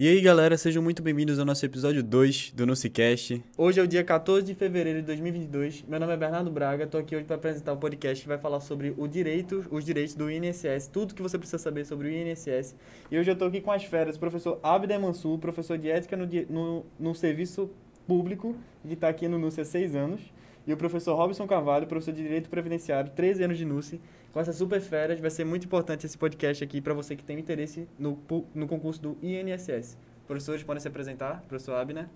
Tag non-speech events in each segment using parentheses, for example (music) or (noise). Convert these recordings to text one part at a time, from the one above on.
E aí, galera, sejam muito bem-vindos ao nosso episódio 2 do NuciCast. Hoje é o dia 14 de fevereiro de 2022. Meu nome é Bernardo Braga, estou aqui hoje para apresentar o podcast que vai falar sobre o direito, os direitos do INSS, tudo que você precisa saber sobre o INSS. E hoje eu estou aqui com as férias, o professor Abder Mansur, professor de ética no, no, no serviço público, que está aqui no NUCI há seis anos, e o professor Robson Carvalho, professor de Direito Previdenciário, 13 anos de NUCI, com essas super férias. Vai ser muito importante esse podcast aqui para você que tem interesse no, no concurso do INSS. Professores, podem se apresentar. Professor Abner.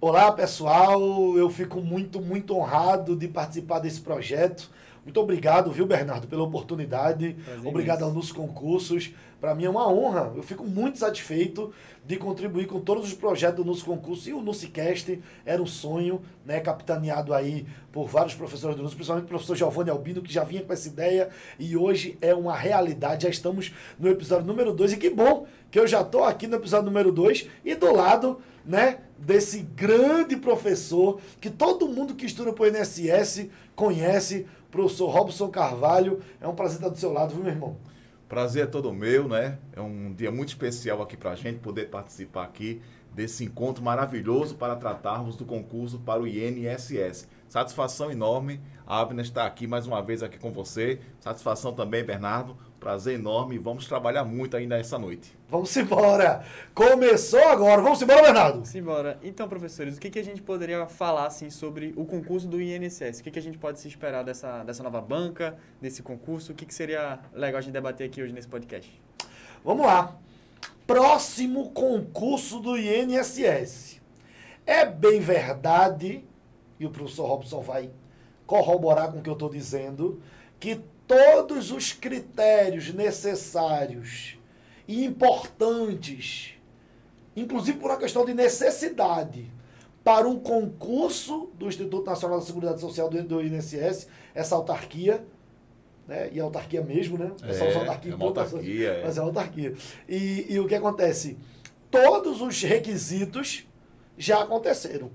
Olá, pessoal. Eu fico muito, muito honrado de participar desse projeto. Muito obrigado, viu, Bernardo, pela oportunidade. Prazer obrigado aos concursos. Para mim é uma honra. Eu fico muito satisfeito de contribuir com todos os projetos do concurso. E o NUCICast era um sonho, né, capitaneado aí por vários professores do NUCI, principalmente o professor Giovanni Albino, que já vinha com essa ideia. E hoje é uma realidade. Já estamos no episódio número 2. E que bom que eu já estou aqui no episódio número 2 e do lado né, desse grande professor que todo mundo que estuda para o INSS conhece, professor Robson Carvalho. É um prazer estar do seu lado, viu, meu irmão? Prazer é todo meu, né? É um dia muito especial aqui para a gente poder participar aqui desse encontro maravilhoso para tratarmos do concurso para o INSS. Satisfação enorme. A Abner está aqui mais uma vez aqui com você. Satisfação também, Bernardo. Prazer enorme. Vamos trabalhar muito ainda essa noite. Vamos embora. Começou agora. Vamos embora, Bernardo. Vamos embora. Então, professores, o que, que a gente poderia falar assim, sobre o concurso do INSS? O que, que a gente pode se esperar dessa, dessa nova banca, desse concurso? O que, que seria legal a gente debater aqui hoje nesse podcast? Vamos lá. Próximo concurso do INSS. É bem verdade e o professor Robson vai corroborar com o que eu estou dizendo, que todos os critérios necessários e importantes, inclusive por uma questão de necessidade, para um concurso do Instituto Nacional da Seguridade Social do, do INSS, essa autarquia, né? e autarquia mesmo, né? É, é autarquia, é uma autarquia, é. mas é autarquia. E, e o que acontece? Todos os requisitos já aconteceram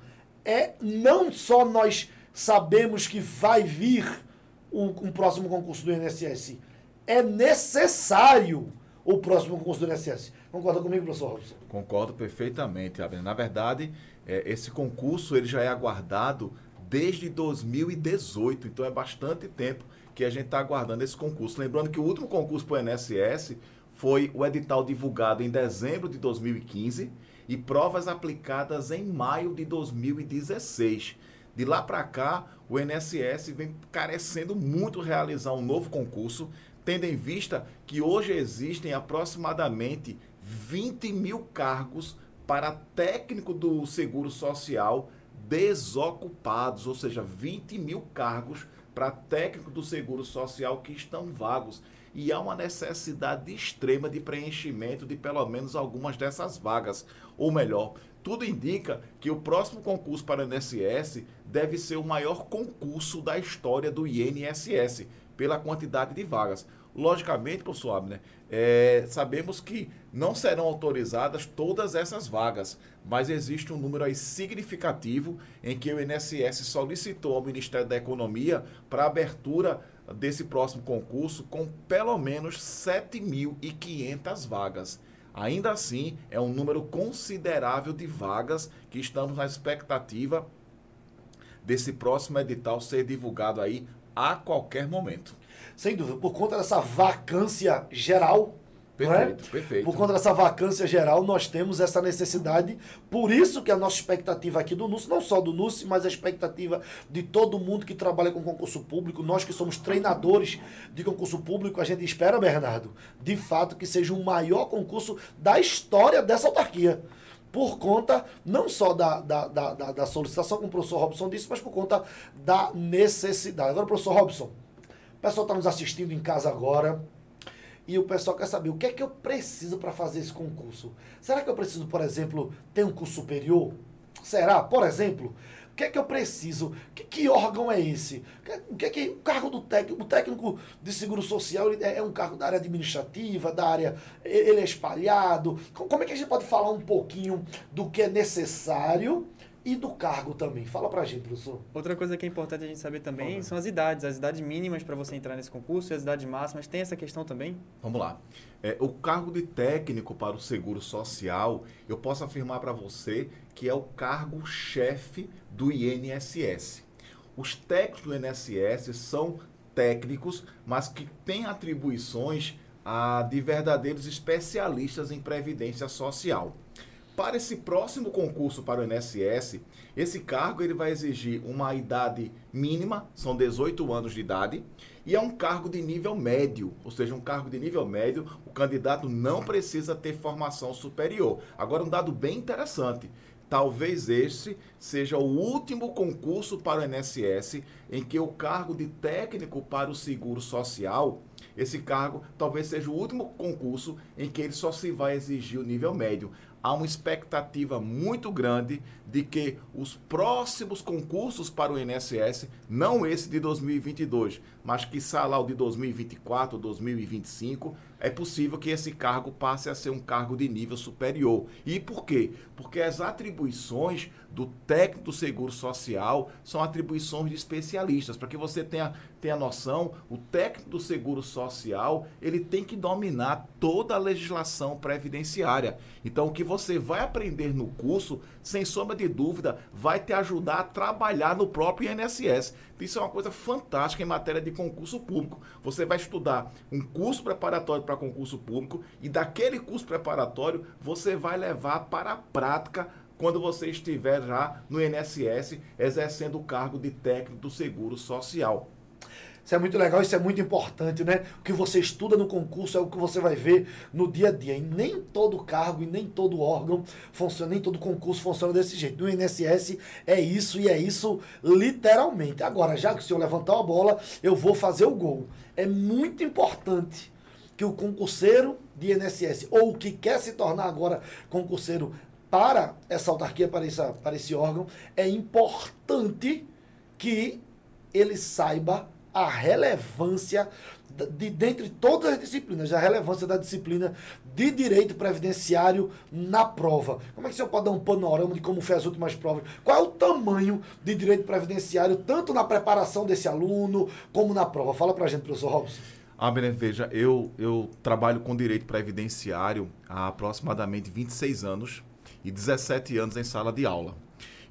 é não só nós sabemos que vai vir um, um próximo concurso do INSS, é necessário o próximo concurso do INSS. Concorda comigo, professor Robson? Concordo perfeitamente, Abner. Na verdade, é, esse concurso ele já é aguardado desde 2018, então é bastante tempo que a gente está aguardando esse concurso. Lembrando que o último concurso para o INSS foi o edital divulgado em dezembro de 2015 e provas aplicadas em maio de 2016. De lá para cá, o INSS vem carecendo muito realizar um novo concurso, tendo em vista que hoje existem aproximadamente 20 mil cargos para técnico do Seguro Social desocupados, ou seja, 20 mil cargos para técnico do Seguro Social que estão vagos e há uma necessidade extrema de preenchimento de pelo menos algumas dessas vagas. Ou melhor, tudo indica que o próximo concurso para o INSS deve ser o maior concurso da história do INSS, pela quantidade de vagas. Logicamente, professor Abner, é, sabemos que não serão autorizadas todas essas vagas, mas existe um número aí significativo em que o INSS solicitou ao Ministério da Economia para abertura desse próximo concurso com pelo menos 7.500 vagas. Ainda assim, é um número considerável de vagas que estamos na expectativa desse próximo edital ser divulgado aí a qualquer momento. Sem dúvida, por conta dessa vacância geral Perfeito, é? perfeito. Por conta dessa vacância geral, nós temos essa necessidade. Por isso que a nossa expectativa aqui do NUS, não só do NUS, mas a expectativa de todo mundo que trabalha com concurso público, nós que somos treinadores de concurso público, a gente espera, Bernardo, de fato que seja o maior concurso da história dessa autarquia por conta não só da, da, da, da, solicitação, como o professor Robson disse, mas por conta da necessidade. Agora, professor Robson, o pessoal está nos assistindo em casa agora, e o pessoal quer saber o que é que eu preciso para fazer esse concurso. Será que eu preciso, por exemplo, ter um curso superior? Será? Por exemplo, que é que eu preciso? Que, que órgão é esse? O que é que o cargo do técnico, o técnico de seguro social é, é, um cargo da área administrativa, da área ele é espalhado. Como é que a gente pode falar um pouquinho do que é necessário e do cargo também. Fala pra gente, professor. Outra coisa que é importante a gente saber também são as idades, as idades mínimas para você entrar nesse concurso e as idades máximas. Tem essa questão também? Vamos lá. É, o cargo de técnico para o seguro social, eu posso afirmar para você que é o cargo-chefe do INSS. Os técnicos do INSS são técnicos, mas que têm atribuições a, de verdadeiros especialistas em previdência social. Para esse próximo concurso para o INSS, esse cargo ele vai exigir uma idade mínima, são 18 anos de idade, e é um cargo de nível médio, ou seja, um cargo de nível médio, o candidato não precisa ter formação superior. Agora, um dado bem interessante: talvez este seja o último concurso para o INSS em que o cargo de técnico para o seguro social, esse cargo talvez seja o último concurso em que ele só se vai exigir o nível médio há uma expectativa muito grande de que os próximos concursos para o INSS, não esse de 2022, mas que lá o de 2024, 2025, é possível que esse cargo passe a ser um cargo de nível superior. E por quê? Porque as atribuições do técnico do seguro social são atribuições de especialistas. Para que você tenha, tenha noção, o técnico do seguro social ele tem que dominar toda a legislação previdenciária. Então, o que você vai aprender no curso, sem sombra de dúvida, vai te ajudar a trabalhar no próprio INSS. Isso é uma coisa fantástica em matéria de concurso público. Você vai estudar um curso preparatório para concurso público e daquele curso preparatório você vai levar para a prática quando você estiver já no INSS exercendo o cargo de técnico do seguro social. Isso é muito legal, isso é muito importante, né? O que você estuda no concurso é o que você vai ver no dia a dia. E nem todo cargo e nem todo órgão funciona, nem todo concurso funciona desse jeito. No INSS é isso e é isso literalmente. Agora, já que o senhor levantou a bola, eu vou fazer o gol. É muito importante que o concurseiro de INSS, ou que quer se tornar agora concurseiro para essa autarquia, para, essa, para esse órgão, é importante que ele saiba a relevância de dentre todas as disciplinas, a relevância da disciplina de direito previdenciário na prova. Como é que o senhor pode dar um panorama de como foi as últimas provas? Qual é o tamanho de direito previdenciário, tanto na preparação desse aluno, como na prova? Fala pra gente, professor Robson. Ah, Bené, veja, eu, eu trabalho com direito previdenciário há aproximadamente 26 anos e 17 anos em sala de aula.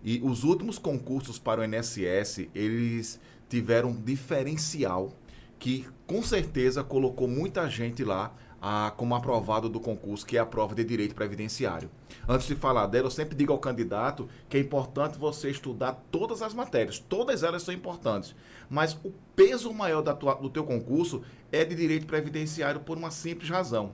E os últimos concursos para o INSS, eles tiveram um diferencial que com certeza colocou muita gente lá a, como aprovado do concurso, que é a prova de direito previdenciário. Antes de falar dela, eu sempre digo ao candidato que é importante você estudar todas as matérias, todas elas são importantes, mas o peso maior tua, do teu concurso é de direito previdenciário por uma simples razão.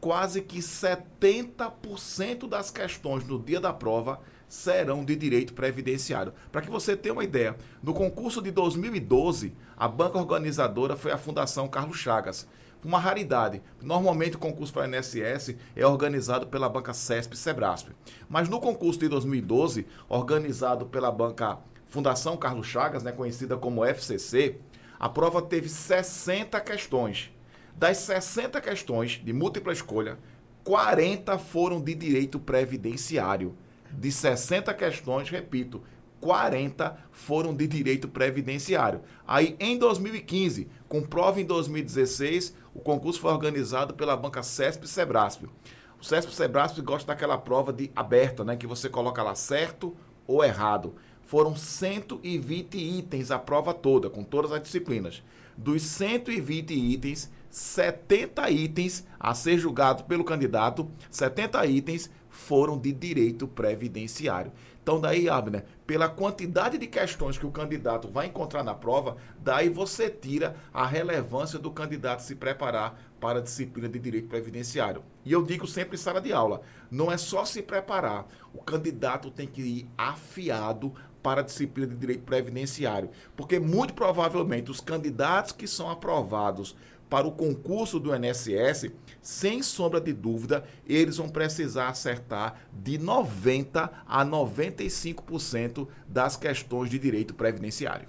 Quase que 70% das questões no dia da prova serão de direito previdenciário. Para que você tenha uma ideia, no concurso de 2012, a banca organizadora foi a Fundação Carlos Chagas. Uma raridade. Normalmente o concurso para a INSS é organizado pela banca CESP Sebrasp. Mas no concurso de 2012, organizado pela banca Fundação Carlos Chagas, né, conhecida como FCC, a prova teve 60 questões. Das 60 questões de múltipla escolha, 40 foram de direito previdenciário de 60 questões, repito, 40 foram de direito previdenciário. Aí, em 2015, com prova em 2016, o concurso foi organizado pela banca CESP Sebrasp. O CESP Sebrasp gosta daquela prova de aberta, né, que você coloca lá certo ou errado. Foram 120 itens a prova toda, com todas as disciplinas. Dos 120 itens, 70 itens a ser julgado pelo candidato, 70 itens foram de direito previdenciário. Então, daí, Abner, pela quantidade de questões que o candidato vai encontrar na prova, daí você tira a relevância do candidato se preparar para a disciplina de direito previdenciário. E eu digo sempre em sala de aula: não é só se preparar, o candidato tem que ir afiado para a disciplina de direito previdenciário. Porque muito provavelmente os candidatos que são aprovados para o concurso do INSS, sem sombra de dúvida, eles vão precisar acertar de 90 a 95% das questões de direito previdenciário.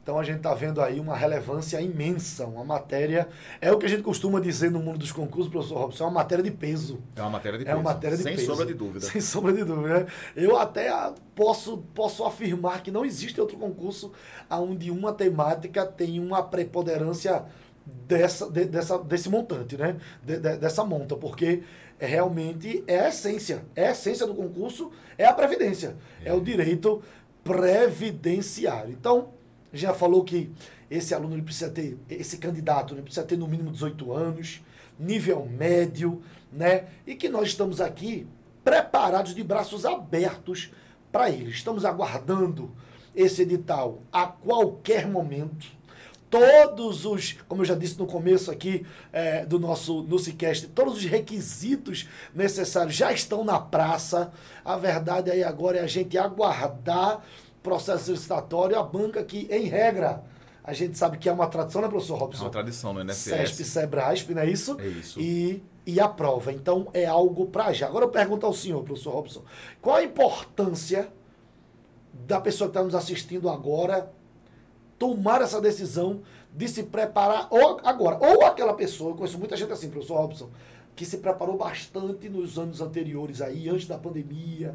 Então a gente está vendo aí uma relevância imensa, uma matéria. É o que a gente costuma dizer no mundo dos concursos, professor Robson, é uma matéria de peso. É uma matéria de É peso. uma matéria de Sem peso. sombra de dúvida. Sem sombra de dúvida. né? Eu até posso, posso afirmar que não existe outro concurso onde uma temática tem uma preponderância dessa, de- dessa, desse montante, né? De- de- dessa monta, porque é realmente é a essência. É a essência do concurso, é a previdência. É, o direito previdenciário. Então, já falou que esse aluno ele precisa ter, esse candidato ele precisa ter no mínimo 18 anos, nível médio, né? E que nós estamos aqui preparados de braços abertos para ele. Estamos aguardando esse edital a qualquer momento. Todos os, como eu já disse no começo aqui é, do nosso NuciCast, todos os requisitos necessários já estão na praça. A verdade aí agora é a gente aguardar processo licitatório, a banca que, em regra, a gente sabe que é uma tradição, né, professor É Robson? uma tradição no CESP, INSS. Sebrasp, não é isso? É isso. E, e a prova. Então, é algo para já. Agora eu pergunto ao senhor, professor Robson, qual a importância da pessoa que está nos assistindo agora tomar essa decisão de se preparar ou agora? Ou aquela pessoa, eu conheço muita gente assim, professor Robson, que se preparou bastante nos anos anteriores aí, antes da pandemia,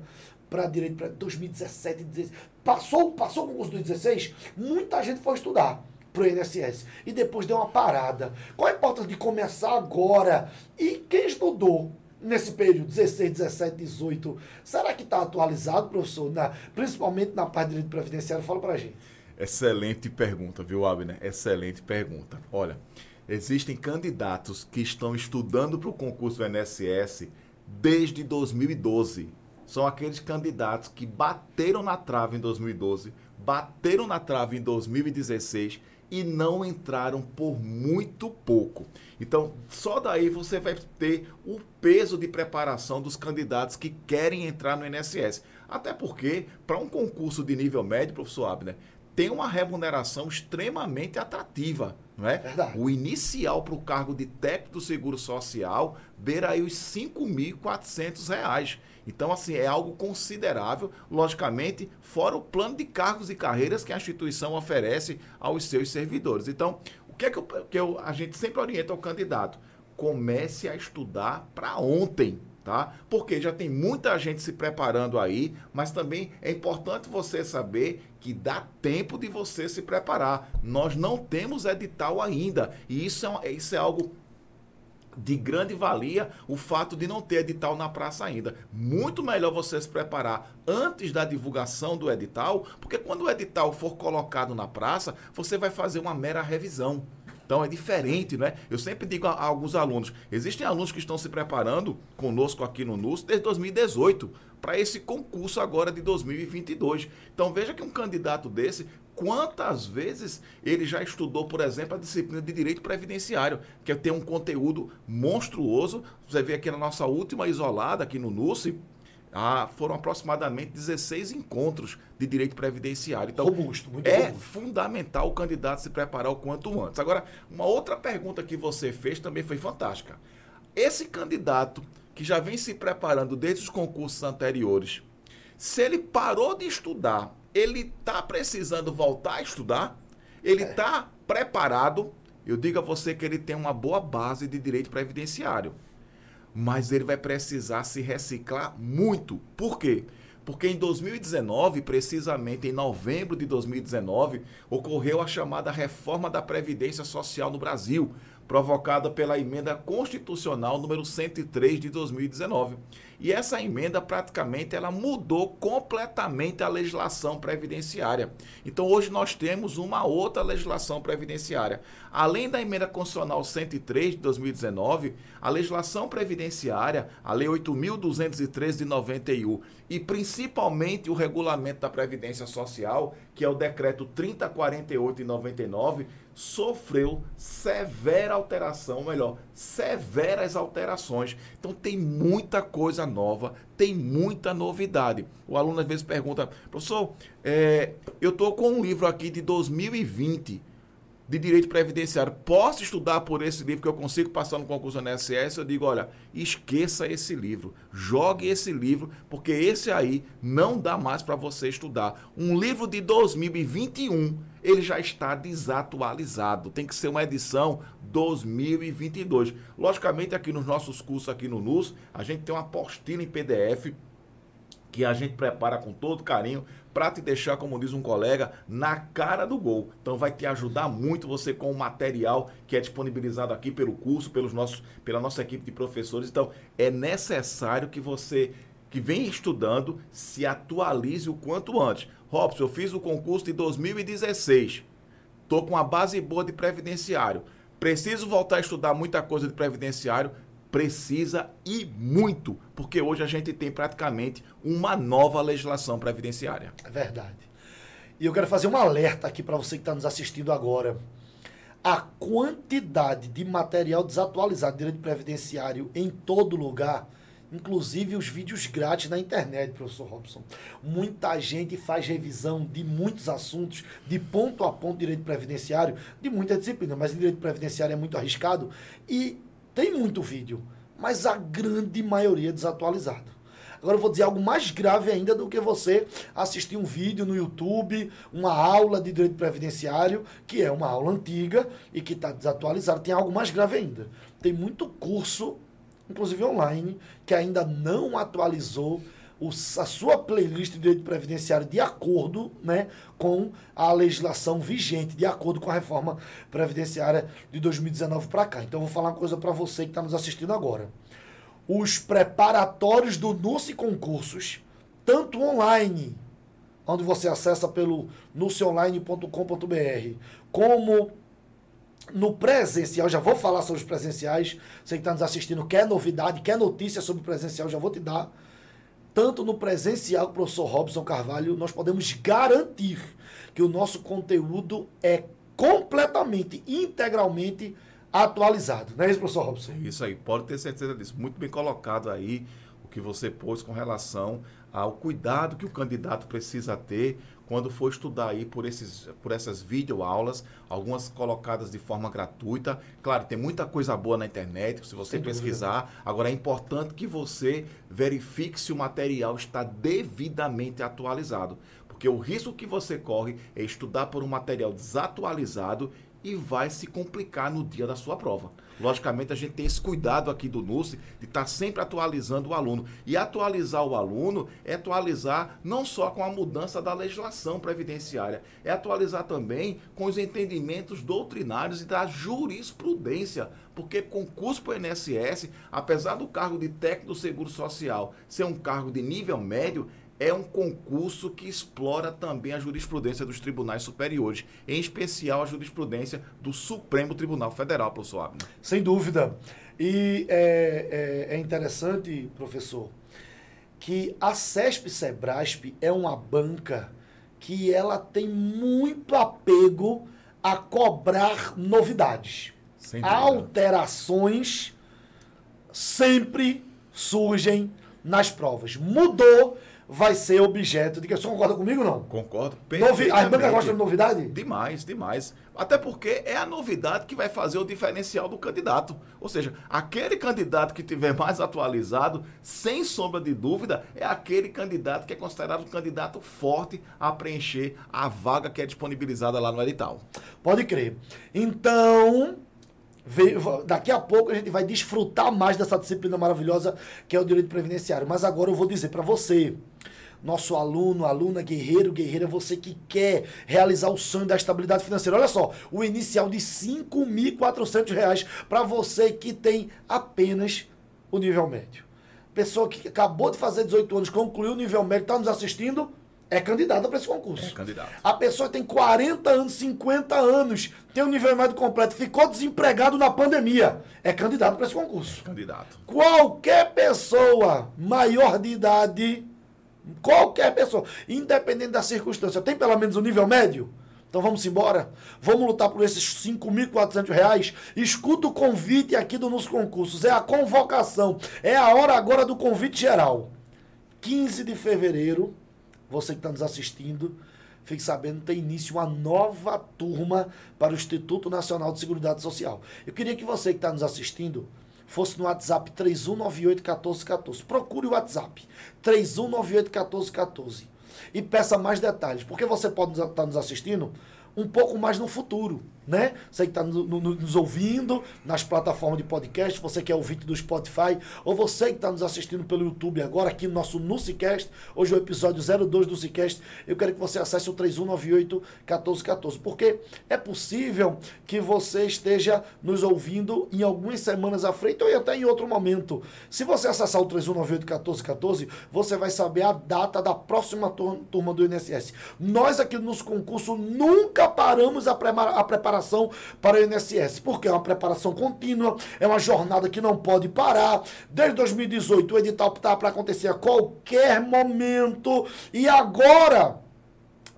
para direito para 2017, 16. Passou, passou o concurso do 16, muita gente foi estudar para o INSS e depois deu uma parada. Qual a importância de começar agora? E quem estudou nesse período, 16, 17, 18, será que está atualizado, professor? Na, principalmente na parte de direito previdenciário, fala para a gente. Excelente pergunta, viu, Abner? Excelente pergunta. Olha, existem candidatos que estão estudando para o concurso do INSS desde 2012. São aqueles candidatos que bateram na trave em 2012, bateram na trave em 2016 e não entraram por muito pouco. Então, só daí você vai ter o peso de preparação dos candidatos que querem entrar no INSS. Até porque, para um concurso de nível médio, professor Abner, tem uma remuneração extremamente atrativa, não é? Verdade. O inicial para o cargo de técnico do Seguro Social beira aí os 5.400 reais. Então, assim, é algo considerável, logicamente, fora o plano de cargos e carreiras que a instituição oferece aos seus servidores. Então, o que é que, eu, que eu- a gente sempre orienta ao candidato? Comece a estudar para ontem, tá? Porque já tem muita gente se preparando aí, mas também é importante você saber que dá tempo de você se preparar. Nós não temos edital ainda, e isso é, isso é algo de grande valia o fato de não ter edital na praça ainda. Muito melhor você se preparar antes da divulgação do edital, porque quando o edital for colocado na praça, você vai fazer uma mera revisão. Então é diferente, né? Eu sempre digo a, a alguns alunos: existem alunos que estão se preparando conosco aqui no NUS desde 2018 para esse concurso agora de 2022. Então veja que um candidato desse, quantas vezes ele já estudou, por exemplo, a disciplina de direito previdenciário, que tem um conteúdo monstruoso. Você vê aqui na nossa última isolada, aqui no NUS, ah, foram aproximadamente 16 encontros de direito previdenciário. Então, Robusto, muito é robusto. fundamental o candidato se preparar o quanto antes. Agora, uma outra pergunta que você fez também foi fantástica. Esse candidato que já vem se preparando desde os concursos anteriores, se ele parou de estudar, ele está precisando voltar a estudar? Ele está preparado? Eu digo a você que ele tem uma boa base de direito previdenciário mas ele vai precisar se reciclar muito. Por quê? Porque em 2019, precisamente em novembro de 2019, ocorreu a chamada reforma da Previdência Social no Brasil, provocada pela emenda constitucional número 103 de 2019. E essa emenda praticamente ela mudou completamente a legislação previdenciária. Então hoje nós temos uma outra legislação previdenciária. Além da emenda constitucional 103 de 2019, a legislação previdenciária, a lei 8213 de 91 e principalmente o regulamento da previdência social, que é o decreto 3048 de 99, sofreu severa alteração, melhor, severas alterações. Então tem muita coisa nova, tem muita novidade. O aluno às vezes pergunta, professor, é, eu estou com um livro aqui de 2020. de direito previdenciário, posso estudar por esse livro que eu consigo passar no concurso NSS, eu digo, olha, esqueça esse livro, jogue esse livro, porque esse aí não dá mais para você estudar. Um livro de 2021, ele já está desatualizado, tem que ser uma edição 2022. Logicamente, aqui nos nossos cursos aqui no NUS, a gente tem uma apostila em PDF que a gente prepara com todo carinho para te deixar, como diz um colega, na cara do gol. Então vai te ajudar muito você com o material que é disponibilizado aqui pelo curso, pelos nossos, pela nossa equipe de professores. Então é necessário que você que vem estudando se atualize o quanto antes. Robson, eu fiz o concurso de 2016. Tô com uma base boa de previdenciário. Preciso voltar a estudar muita coisa de previdenciário precisa e muito, porque hoje a gente tem praticamente uma nova legislação previdenciária. É verdade. E eu quero fazer um alerta aqui para você que está nos assistindo agora. A quantidade de material desatualizado de direito previdenciário em todo lugar, inclusive os vídeos grátis na internet, professor Robson. Muita gente faz revisão de muitos assuntos, de ponto a ponto direito previdenciário, de muita disciplina, mas direito previdenciário é muito arriscado e tem muito vídeo, mas a grande maioria é desatualizado. Agora eu vou dizer algo mais grave ainda do que você assistir um vídeo no YouTube, uma aula de direito previdenciário, que é uma aula antiga e que está desatualizada. Tem algo mais grave ainda. Tem muito curso, inclusive online, que ainda não atualizou a sua playlist de direito previdenciário de acordo né, com a legislação vigente, de acordo com a reforma previdenciária de 2019 para cá. Então, eu vou falar uma coisa para você que está nos assistindo agora. Os preparatórios do NUSE Concursos, tanto online, onde você acessa pelo nuceonline.com.br, como no presencial, já vou falar sobre os presenciais. Você que está nos assistindo, quer novidade, quer notícia sobre presencial, já vou te dar tanto no presencial o professor Robson Carvalho, nós podemos garantir que o nosso conteúdo é completamente, integralmente atualizado. Não é isso, professor Robson? Isso aí, pode ter certeza disso. Muito bem colocado aí o que você pôs com relação ao cuidado que o candidato precisa ter quando for estudar aí por, esses, por essas videoaulas, algumas colocadas de forma gratuita. Claro, tem muita coisa boa na internet, se você Sem pesquisar. Dúvida. Agora, é importante que você verifique se o material está devidamente atualizado. Porque o risco que você corre é estudar por um material desatualizado e vai se complicar no dia da sua prova. Logicamente, a gente tem esse cuidado aqui do NUSE de estar tá sempre atualizando o aluno. E atualizar o aluno é atualizar não só com a mudança da legislação previdenciária, é atualizar também com os entendimentos doutrinários e da jurisprudência. Porque concurso para o INSS, apesar do cargo de técnico do Seguro Social ser um cargo de nível médio, é um concurso que explora também a jurisprudência dos tribunais superiores, em especial a jurisprudência do Supremo Tribunal Federal, professor Abner. Sem dúvida. E é, é, é interessante, professor, que a CESP-SEBRASP é uma banca que ela tem muito apego a cobrar novidades. Alterações sempre surgem nas provas. Mudou vai ser objeto de que. Você concorda comigo ou não? Concordo. Novi... As bancas gostam de novidade? Demais, demais. Até porque é a novidade que vai fazer o diferencial do candidato. Ou seja, aquele candidato que tiver mais atualizado, sem sombra de dúvida, é aquele candidato que é considerado um candidato forte a preencher a vaga que é disponibilizada lá no edital. Pode crer. Então, Daqui a pouco a gente vai desfrutar mais dessa disciplina maravilhosa que é o direito previdenciário. Mas agora eu vou dizer para você, nosso aluno, aluna, guerreiro, guerreira, você que quer realizar o sonho da estabilidade financeira. Olha só, o inicial de R$ 5.400 para você que tem apenas o nível médio. Pessoa que acabou de fazer 18 anos, concluiu o nível médio, está nos assistindo, é candidata para esse concurso. É candidato. A pessoa tem 40 anos, 50 anos, tem o um nível médio completo, ficou desempregado na pandemia. É candidato para esse concurso. É candidato. Qualquer pessoa maior de idade, qualquer pessoa, independente da circunstância, tem pelo menos o um nível médio? Então vamos embora. Vamos lutar por esses R$ 5.400. Escuta o convite aqui do Nos Concursos. É a convocação. É a hora agora do convite geral. 15 de fevereiro você que está nos assistindo, fique sabendo, tem início uma nova turma para o Instituto Nacional de Seguridade Social. Eu queria que você que está nos assistindo fosse no WhatsApp 3198-1414. Procure o WhatsApp 3198-1414 e peça mais detalhes, porque você pode estar tá nos assistindo um pouco mais no futuro né? Você que está no, no, nos ouvindo nas plataformas de podcast, você que é ouvinte do Spotify, ou você que está nos assistindo pelo YouTube agora, aqui no nosso Nucicast, hoje é o episódio 02 do Nucicast, eu quero que você acesse o 3198-1414, porque é possível que você esteja nos ouvindo em algumas semanas à frente ou até em outro momento. Se você acessar o 3198-1414, você vai saber a data da próxima turma do INSS. Nós aqui no nosso concurso nunca paramos a, a preparação para o INSS, porque é uma preparação contínua, é uma jornada que não pode parar. Desde 2018 o edital está para acontecer a qualquer momento e agora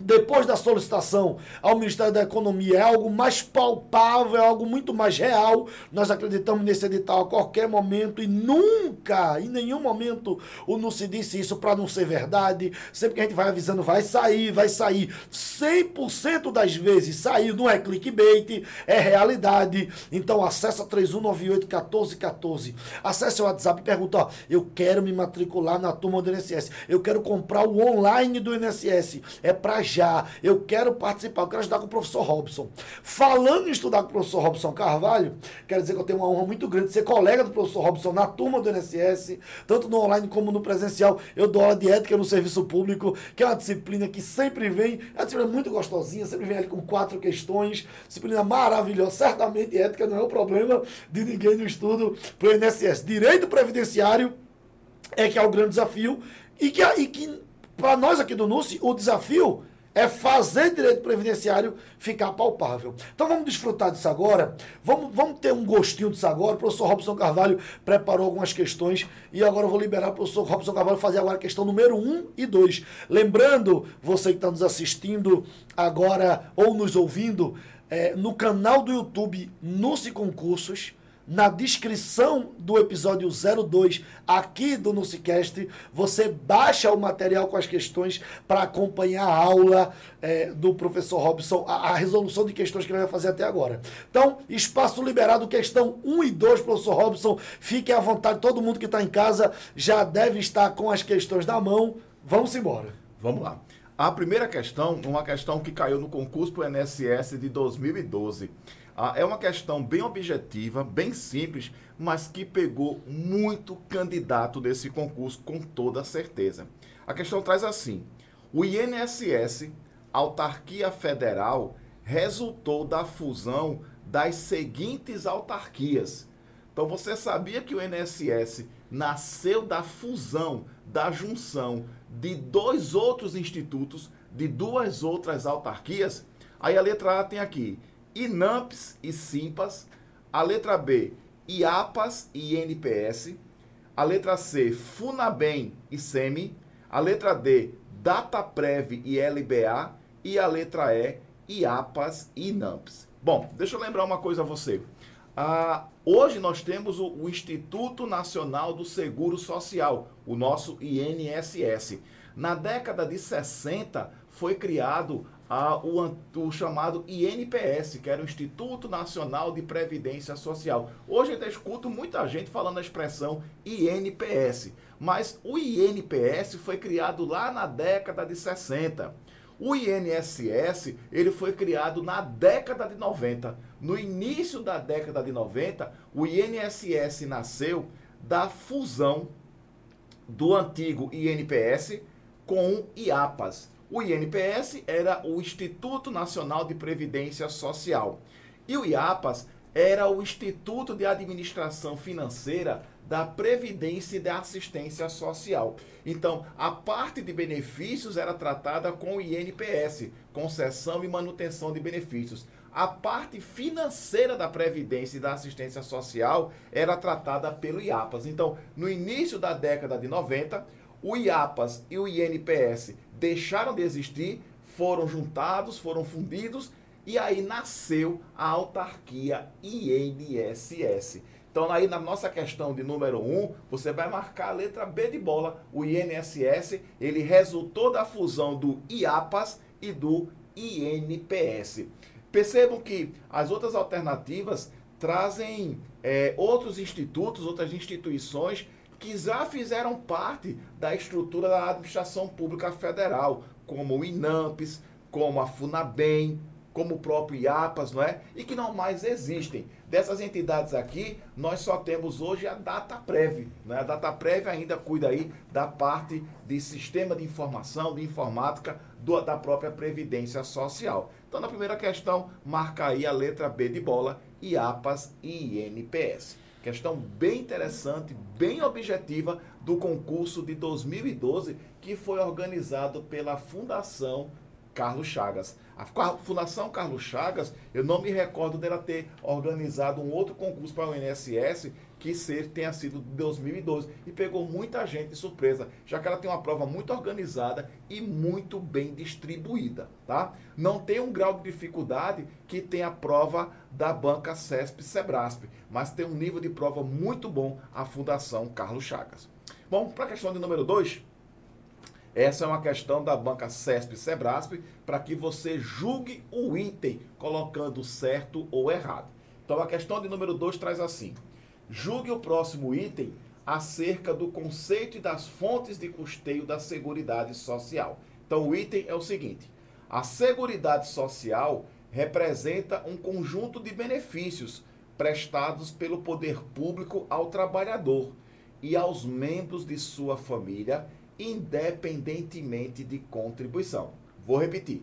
depois da solicitação ao Ministério da Economia é algo mais palpável, é algo muito mais real. Nós acreditamos nesse edital a qualquer momento e nunca, em nenhum momento, o não se disse isso para não ser verdade. Sempre que a gente vai avisando, vai sair, vai sair. 100% das vezes saiu, não é clickbait, é realidade. Então acessa 3198-1414. Acesse o WhatsApp e pergunta, ó, eu quero me matricular na turma do INSS. Eu quero comprar o online do INSS. É para já. Eu quero participar, eu quero estudar com o professor Robson. Falando em estudar com o professor Robson Carvalho, quero dizer que eu tenho uma honra muito grande de ser colega do professor Robson na turma do NSS, tanto no online como no presencial. Eu dou aula de ética no serviço público, que é uma disciplina que sempre vem, é uma disciplina muito gostosinha, sempre vem ali com quatro questões, disciplina maravilhosa. Certamente ética não é o problema de ninguém no estudo para o INSS. Direito previdenciário é que é o grande desafio e que, e que para nós aqui do NUSI, o desafio é fazer direito previdenciário ficar palpável. Então vamos desfrutar disso agora, vamos, vamos ter um gostinho disso agora. O professor Robson Carvalho preparou algumas questões e agora eu vou liberar o professor Robson Carvalho fazer agora a questão número 1 e 2. Lembrando, você que está nos assistindo agora ou nos ouvindo, é, no canal do YouTube Nuce Concursos, na descrição do episódio 02 aqui do Nucicast, você baixa o material com as questões para acompanhar a aula é, do professor Robson, a, a, resolução de questões que ele vai fazer até agora. Então, espaço liberado, questão 1 e 2, professor Robson. Fique à vontade, todo mundo que está em casa já deve estar com as questões na mão. Vamos embora. Vamos lá. A primeira questão, uma questão que caiu no concurso para o NSS de 2012. Ah, é uma questão bem objetiva, bem simples, mas que pegou muito candidato desse concurso com toda certeza. A questão traz assim: o INSS, autarquia federal, resultou da fusão das seguintes autarquias. Então você sabia que o INSS nasceu da fusão, da junção de dois outros institutos, de duas outras autarquias? Aí a letra A tem aqui INAMPS e SIMPAS, a letra B, IAPAS e INPS, a letra C, FUNABEM e SEMI, a letra D, DataPrev e LBA e a letra E, IAPAS e INAMPS. Bom, deixa eu lembrar uma coisa a você. Ah, hoje nós temos o, o Instituto Nacional do Seguro Social, o nosso INSS. Na década de 60 foi criado a, o, o, chamado INPS, que era o Instituto Nacional de Previdência Social. Hoje eu escuto muita gente falando a expressão INPS, mas o INPS foi criado lá na década de 60. O INSS, ele foi criado na década de 90. No início da década de 90, o INSS nasceu da fusão do antigo INPS com o IAPAS. O INPS era o Instituto Nacional de Previdência Social. E o IAPAS era o Instituto de Administração Financeira da Previdência e da Assistência Social. Então, a parte de benefícios era tratada com o INPS, concessão e manutenção de benefícios. A parte financeira da Previdência e da Assistência Social era tratada pelo IAPAS. Então, no início da década de 90, o IAPAS e o INPS deixaram de existir, foram juntados, foram fundidos e aí nasceu a autarquia INSS. Então, aí na nossa questão de número 1, um, você vai marcar a letra B de bola. O INSS, ele resultou da fusão do IAPAS e do INPS. Percebam que as outras alternativas trazem é, outros institutos, outras instituições que já fizeram parte da estrutura da administração pública federal, como o INAMPS, como a FUNABEM, como o próprio IAPAS, não é? E que não mais existem. Dessas entidades aqui, nós só temos hoje a DataPrev. Né? A DataPrev ainda cuida aí da parte de sistema de informação, de informática do, da própria Previdência Social. Então, na primeira questão, marca aí a letra B de bola, IAPAS e INPS. Questão bem interessante, bem objetiva do concurso de 2012 que foi organizado pela Fundação Carlos Chagas. A Fundação Carlos Chagas, eu não me recordo dela ter organizado um outro concurso para o INSS que ser, tenha sido de 2012 e pegou muita gente de surpresa, já que ela tem uma prova muito organizada e muito bem distribuída, tá? Não tem um grau de dificuldade que tem a prova da banca CESP Sebrasp, mas tem um nível de prova muito bom a Fundação Carlos Chagas. Bom, para a questão de número 2, essa é uma questão da banca CESP Sebrasp para que você julgue o item colocando certo ou errado. Então a questão de número 2 traz assim: julgue o próximo item acerca do conceito e das fontes de custeio da Seguridade Social. Então o item é o seguinte: a Seguridade Social representa um conjunto de benefícios prestados pelo poder público ao trabalhador e aos membros de sua família independentemente de contribuição. Vou repetir.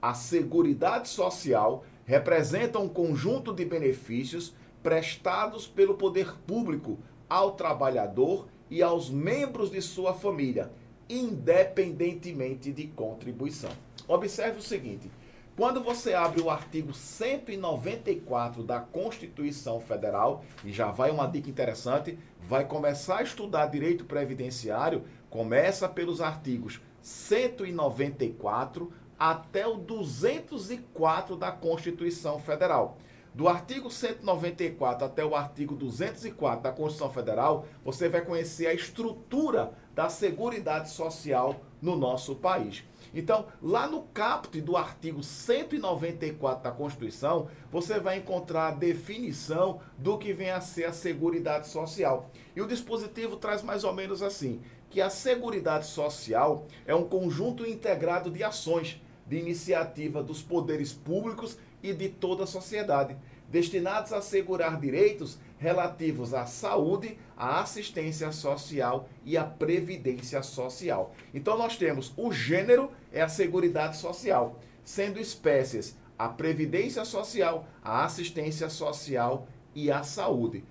A Seguridade Social representa um conjunto de benefícios prestados pelo poder público ao trabalhador e aos membros de sua família, independentemente de contribuição. Observe o seguinte: quando você abre o artigo 194 da Constituição Federal, e já vai uma dica interessante, vai começar a estudar direito previdenciário, Começa pelos artigos 194 até o 204 da Constituição Federal. Do artigo 194 até o artigo 204 da Constituição Federal, você vai conhecer a estrutura da Seguridade Social no nosso país. Então, lá no caput do artigo 194 da Constituição, você vai encontrar a definição do que vem a ser a Seguridade Social. E o dispositivo traz mais ou menos assim: que a Seguridade Social é um conjunto integrado de ações de iniciativa dos poderes públicos e de toda a sociedade, destinados a assegurar direitos relativos à saúde, à assistência social e à previdência social. Então nós temos o gênero é a Seguridade Social, sendo espécies a previdência social, a assistência social e a saúde.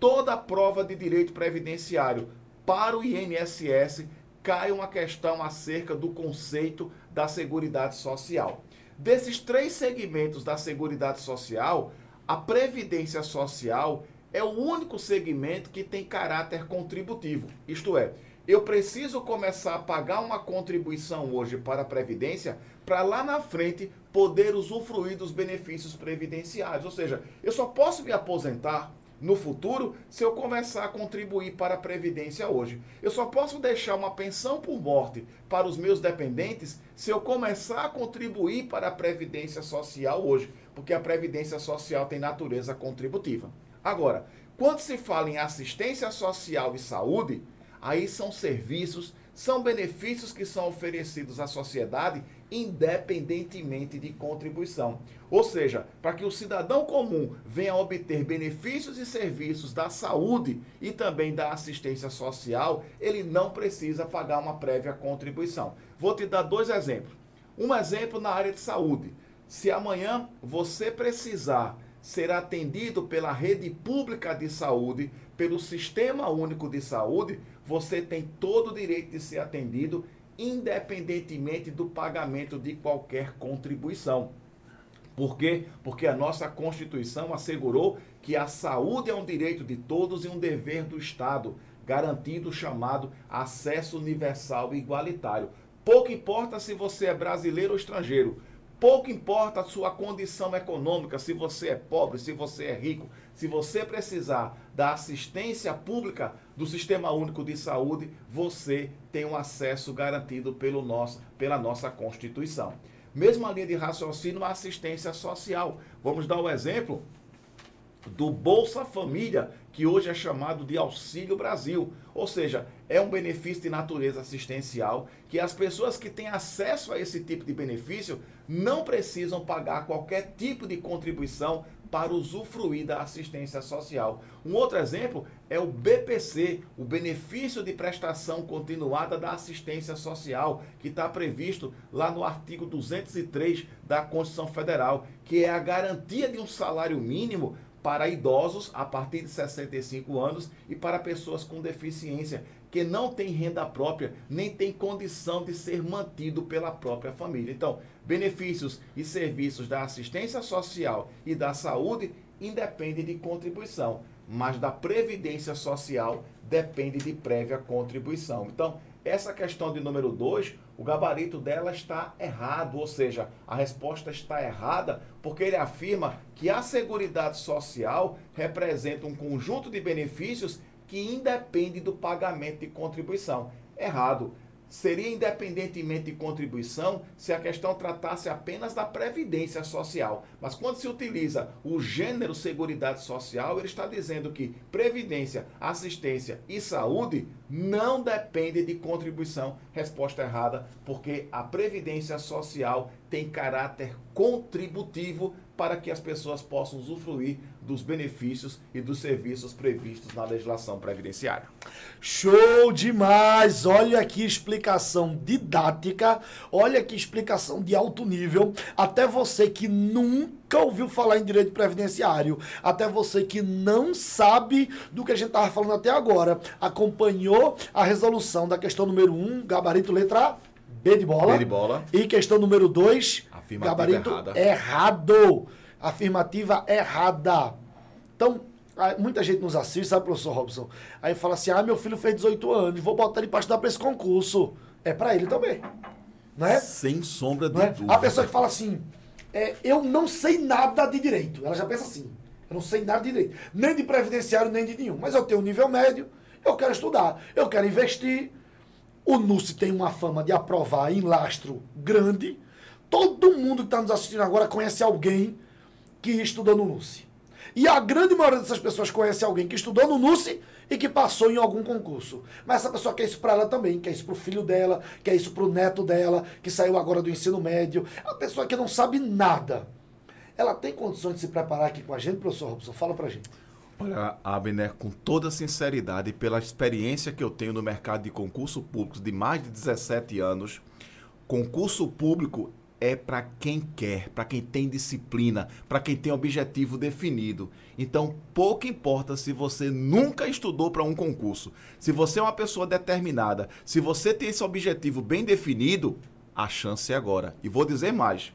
Toda prova de direito previdenciário para o INSS cai uma questão acerca do conceito da Seguridade Social. Desses três segmentos da Seguridade Social, a Previdência Social é o único segmento que tem caráter contributivo. Isto é, eu preciso começar a pagar uma contribuição hoje para a Previdência para lá na frente poder usufruir dos benefícios previdenciários. Ou seja, eu só posso me aposentar no futuro se eu começar a contribuir para a Previdência hoje. Eu só posso deixar uma pensão por morte para os meus dependentes se eu começar a contribuir para a Previdência Social hoje, porque a Previdência Social tem natureza contributiva. Agora, quando se fala em assistência social e saúde, aí são serviços, são benefícios que são oferecidos à sociedade independentemente de contribuição. Ou seja, para que o cidadão comum venha obter benefícios e serviços da saúde e também da assistência social, ele não precisa pagar uma prévia contribuição. Vou te dar dois exemplos. Um exemplo na área de saúde. Se amanhã você precisar ser atendido pela rede pública de saúde, pelo Sistema Único de Saúde, você tem todo o direito de ser atendido independentemente do pagamento de qualquer contribuição. Por quê? Porque a nossa Constituição assegurou que a saúde é um direito de todos e um dever do Estado, garantindo o chamado acesso universal e igualitário. Pouco importa se você é brasileiro ou estrangeiro, pouco importa a sua condição econômica, se você é pobre, se você é rico, se você precisar da assistência pública do Sistema Único de Saúde, você tem um acesso garantido pelo nosso, pela nossa Constituição. Mesma linha de raciocínio, a assistência social. Vamos dar o um exemplo do Bolsa Família, que hoje é chamado de Auxílio Brasil. Ou seja, é um benefício de natureza assistencial que as pessoas que têm acesso a esse tipo de benefício não precisam pagar qualquer tipo de contribuição para usufruir da assistência social. Um outro exemplo é o BPC, o Benefício de Prestação Continuada da Assistência Social, que está previsto lá no artigo 203 da Constituição Federal, que é a garantia de um salário mínimo para idosos a partir de 65 anos e para pessoas com deficiência que não têm renda própria nem têm condição de ser mantido pela própria família. Então, benefícios e serviços da assistência social e da saúde independem de contribuição, mas da previdência social depende de prévia contribuição. Então, essa questão de número 2, o gabarito dela está errado, ou seja, a resposta está errada porque ele afirma que a Seguridade Social representa um conjunto de benefícios que independe do pagamento de contribuição. Errado seria independentemente de contribuição se a questão tratasse apenas da previdência social. Mas quando se utiliza o gênero seguridade social, ele está dizendo que previdência, assistência e saúde não dependem de contribuição. Resposta errada, porque a previdência social tem caráter contributivo para que as pessoas possam usufruir dos benefícios e dos serviços previstos na legislação previdenciária. Show demais! Olha que explicação didática, olha que explicação de alto nível. Até você que nunca ouviu falar em direito previdenciário, até você que não sabe do que a gente estava falando até agora, acompanhou a resolução da questão número 1, um, gabarito letra B de bola. B de bola. E questão número 2, Afirmativa gabarito errada. errado. Afirmativa errada. Então, muita gente nos assiste, sabe, professor Robson? Aí fala assim: ah, meu filho fez 18 anos, vou botar ele para estudar para esse concurso. É para ele também. Não é? Sem sombra de é? dúvida. A pessoa que fala assim: é, eu não sei nada de direito. Ela já pensa assim: eu não sei nada de direito. Nem de previdenciário, nem de nenhum. Mas eu tenho um nível médio, eu quero estudar, eu quero investir. O NUSE tem uma fama de aprovar em lastro grande. Todo mundo que está nos assistindo agora conhece alguém que estudou no NUSE. E a grande maioria dessas pessoas conhece alguém que estudou no NUSE e que passou em algum concurso. Mas essa pessoa quer isso para ela também, quer isso para o filho dela, quer isso para o neto dela, que saiu agora do ensino médio. É uma pessoa que não sabe nada. Ela tem condições de se preparar aqui com a gente, professor Robson? Fala para gente. Olha, Abner, com toda sinceridade, pela experiência que eu tenho no mercado de concurso público de mais de 17 anos, concurso público é para quem quer, para quem tem disciplina, para quem tem objetivo definido. Então, pouco importa se você nunca estudou para um concurso. Se você é uma pessoa determinada, se você tem esse objetivo bem definido, a chance é agora. E vou dizer mais.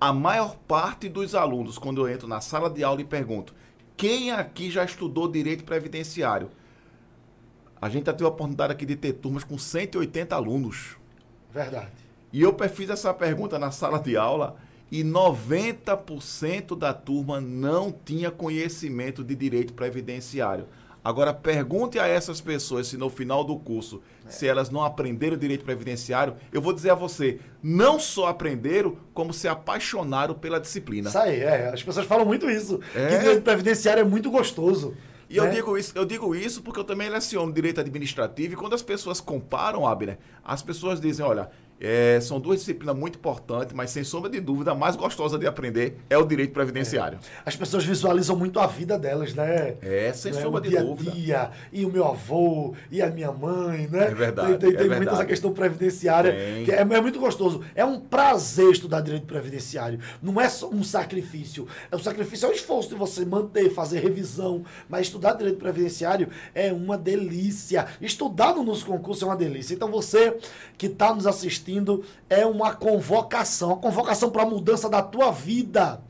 A maior parte dos alunos, quando eu entro na sala de aula e pergunto: quem aqui já estudou direito previdenciário? A gente já teve a oportunidade aqui de ter turmas com 180 alunos. Verdade. E eu fiz essa pergunta na sala de aula e 90% da turma não tinha conhecimento de direito previdenciário. Agora, pergunte a essas pessoas se no final do curso, é. se elas não aprenderam direito previdenciário, eu vou dizer a você, não só aprenderam, como se apaixonaram pela disciplina. Isso aí, é. As pessoas falam muito isso. É. Que direito previdenciário é muito gostoso. E né? eu, digo isso, eu digo isso porque eu também leciono direito administrativo e quando as pessoas comparam, Abner, as pessoas dizem, olha, é, são duas disciplinas muito importantes, mas sem sombra de dúvida, a mais gostosa de aprender é o direito previdenciário. É. As pessoas visualizam muito a vida delas, né? É, sem né? sombra de dia dúvida. Dia, e o meu avô, e a minha mãe, né? É verdade. Tem, tem, é tem muito essa questão previdenciária, tem. que é, é, muito gostoso. É um prazer estudar direito previdenciário. Não é só um sacrifício. É um sacrifício, é um esforço de você manter, fazer revisão. Mas estudar direito previdenciário é uma delícia. Estudar no nosso concurso é uma delícia. Então você que está nos assistindo, é uma convocação, uma convocação para a mudança da tua vida.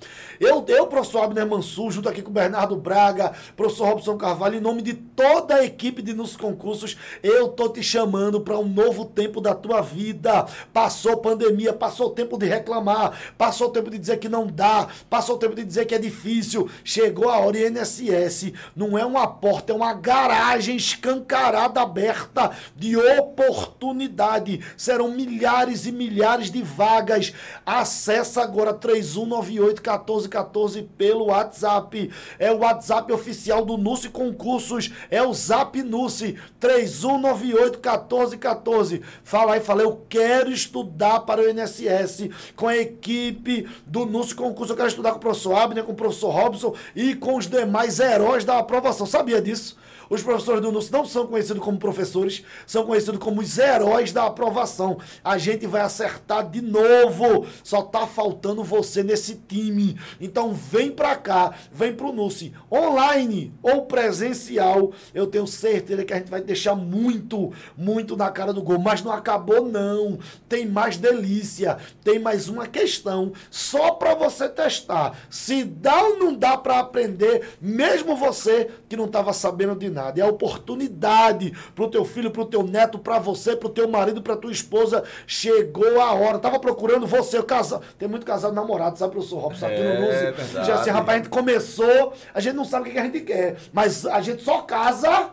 Eu, eu professor Abner Mansur, junto aqui com o Bernardo Braga, professor Robson Carvalho, em nome de toda a equipe de nos concursos, eu tô te chamando para um novo tempo da tua vida. Passou pandemia, passou o tempo de reclamar, passou o tempo de dizer que não dá, passou o tempo de dizer que é difícil. Chegou a hora e INSS não é uma porta, é uma garagem escancarada aberta de oportunidade. Serão milhares e milhares de vagas. Acesse agora 3198 1414 pelo WhatsApp. É o WhatsApp oficial do NUSI Concursos. É o Zap NUSI 3198 1414. Fala aí, fala, eu quero estudar para o INSS com a equipe do NUSI Concursos. Eu quero estudar com o professor Abner, com o professor Robson e com os demais heróis da aprovação. Sabia disso? Os professores do NUS não são conhecidos como professores, são conhecidos como os heróis da aprovação. A gente vai acertar de novo. Só tá faltando você nesse time. Então vem pra cá, vem pro NUS, online ou presencial. Eu tenho certeza que a gente vai deixar muito, muito na cara do gol. Mas não acabou, não. Tem mais delícia. Tem mais uma questão só para você testar. Se dá ou não dá para aprender, mesmo você que não estava sabendo de nada nada. É a oportunidade pro teu filho, pro teu neto, para você, pro teu marido, pra tua esposa. Chegou a hora. Tava procurando você, casal. Tem muito casal namorado, sabe, professor Robson? Aqui no Luz. É, Já assim, rapaz, a gente começou, a gente não sabe o que a gente quer, mas a gente só casa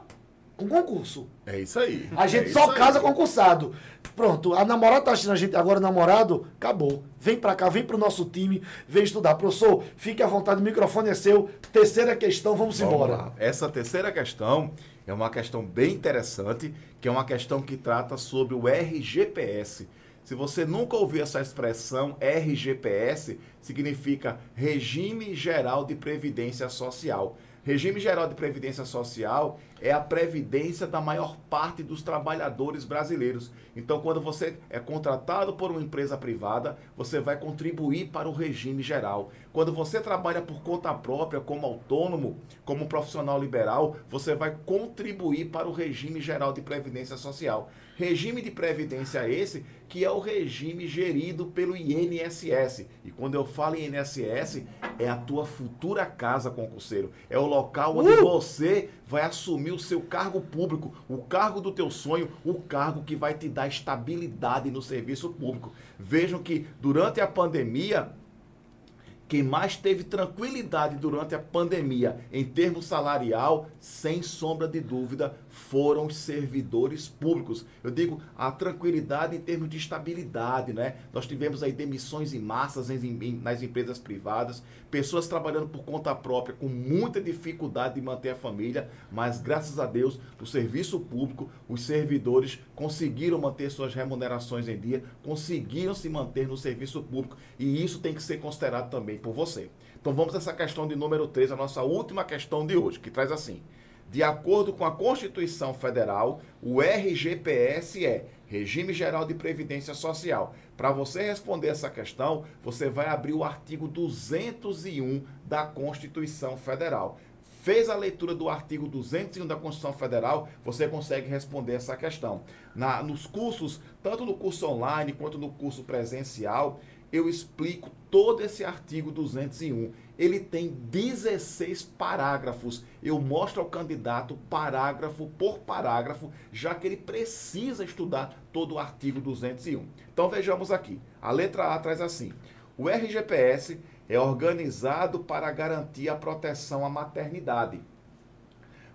com concurso. É isso aí. A gente é só casa aí. concursado. Pronto, a namorada tá assistindo a gente agora, namorado, acabou. Vem pra cá, vem pro nosso time, vem estudar. Professor, fique à vontade, o microfone é seu. Terceira questão, vamos, vamos embora. Lá. Essa terceira questão é uma questão bem interessante, que é uma questão que trata sobre o RGPS. Se você nunca ouviu essa expressão, RGPS significa Regime Geral de Previdência Social. Regime Geral de Previdência Social é a previdência da maior parte dos trabalhadores brasileiros. Então, quando você é contratado por uma empresa privada, você vai contribuir para o regime geral. Quando você trabalha por conta própria, como autônomo, como profissional liberal, você vai contribuir para o regime geral de previdência social. Regime de previdência esse que é o regime gerido pelo INSS. E quando eu falo INSS, é a tua futura casa concurseiro. É o local onde uh! você vai assumir o seu cargo público, o cargo do teu sonho, o cargo que vai te dar estabilidade no serviço público. Vejam que durante a pandemia, quem mais teve tranquilidade durante a pandemia em termos salarial, sem sombra de dúvida, foram servidores públicos. Eu digo a tranquilidade em termos de estabilidade, né? Nós tivemos aí demissões em massas nas empresas privadas, pessoas trabalhando por conta própria com muita dificuldade de manter a família, mas graças a Deus, o serviço público, os servidores conseguiram manter suas remunerações em dia, conseguiram se manter no serviço público e isso tem que ser considerado também por você. Então vamos a essa questão de número 3, a nossa última questão de hoje, que traz assim: de acordo com a Constituição Federal, o RGPS é Regime Geral de Previdência Social. Para você responder essa questão, você vai abrir o artigo 201 da Constituição Federal. Fez a leitura do artigo 201 da Constituição Federal, você consegue responder essa questão. Na, nos cursos, tanto no curso online quanto no curso presencial, eu explico todo esse artigo 201 ele tem 16 parágrafos. Eu mostro ao candidato parágrafo por parágrafo, já que ele precisa estudar todo o artigo 201. Então vejamos aqui. A letra A traz assim: o RGPS é organizado para garantir a proteção à maternidade,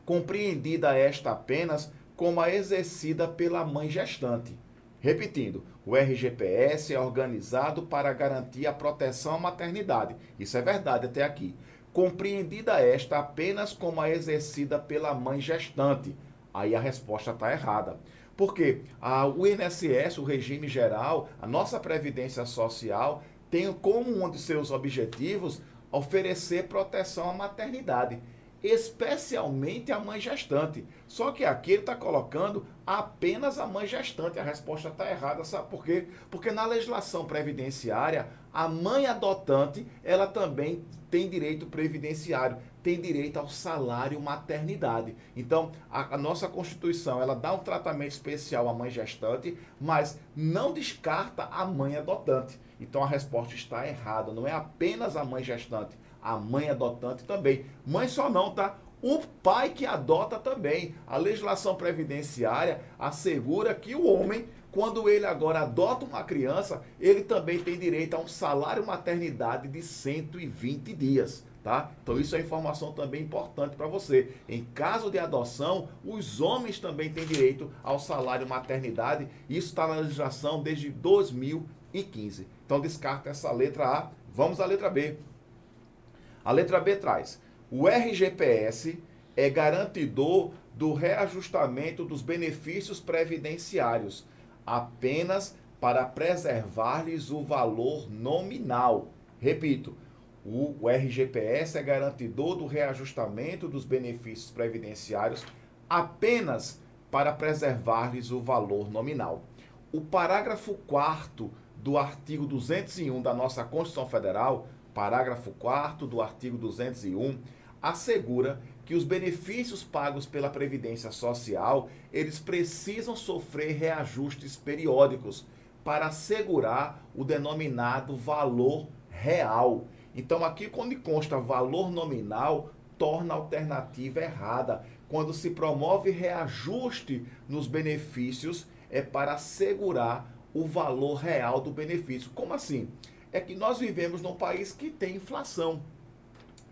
compreendida esta apenas como a exercida pela mãe gestante. Repetindo, o RGPS é organizado para garantir a proteção à maternidade. Isso é verdade até aqui. Compreendida esta apenas como a exercida pela mãe gestante. Aí a resposta está errada. Porque a, o INSS, o regime geral, a nossa Previdência Social, tem como um de seus objetivos oferecer proteção à maternidade especialmente a mãe gestante. Só que aqui ele está colocando apenas a mãe gestante. A resposta está errada, sabe por quê? Porque na legislação previdenciária, a mãe adotante, ela também tem direito previdenciário, tem direito ao salário maternidade. Então, a, a, nossa Constituição, ela dá um tratamento especial à mãe gestante, mas não descarta a mãe adotante. Então a resposta está errada. Não é apenas a mãe gestante, a mãe adotante também. Mãe só não, tá? O pai que adota também. A legislação previdenciária assegura que o homem, quando ele agora adota uma criança, ele também tem direito a um salário maternidade de 120 dias. Tá? Então isso é informação também importante para você. Em caso de adoção, os homens também têm direito ao salário maternidade. Isso está na legislação desde 2015. Então descarta essa letra A. Vamos à letra B. A letra B traz: o RGPS é garantidor do reajustamento dos benefícios previdenciários apenas para preservar-lhes o valor nominal. Repito, o, RGPS é garantidor do reajustamento dos benefícios previdenciários apenas para preservar-lhes o valor nominal. O parágrafo 4 do artigo 201 da nossa Constituição Federal, parágrafo 4 do artigo 201, assegura que os benefícios pagos pela Previdência Social, eles precisam sofrer reajustes periódicos para assegurar o denominado valor real. Então, aqui, quando consta valor nominal, torna a alternativa errada. Quando se promove reajuste nos benefícios, é para assegurar o valor real do benefício. Como assim? É que nós vivemos num país que tem inflação.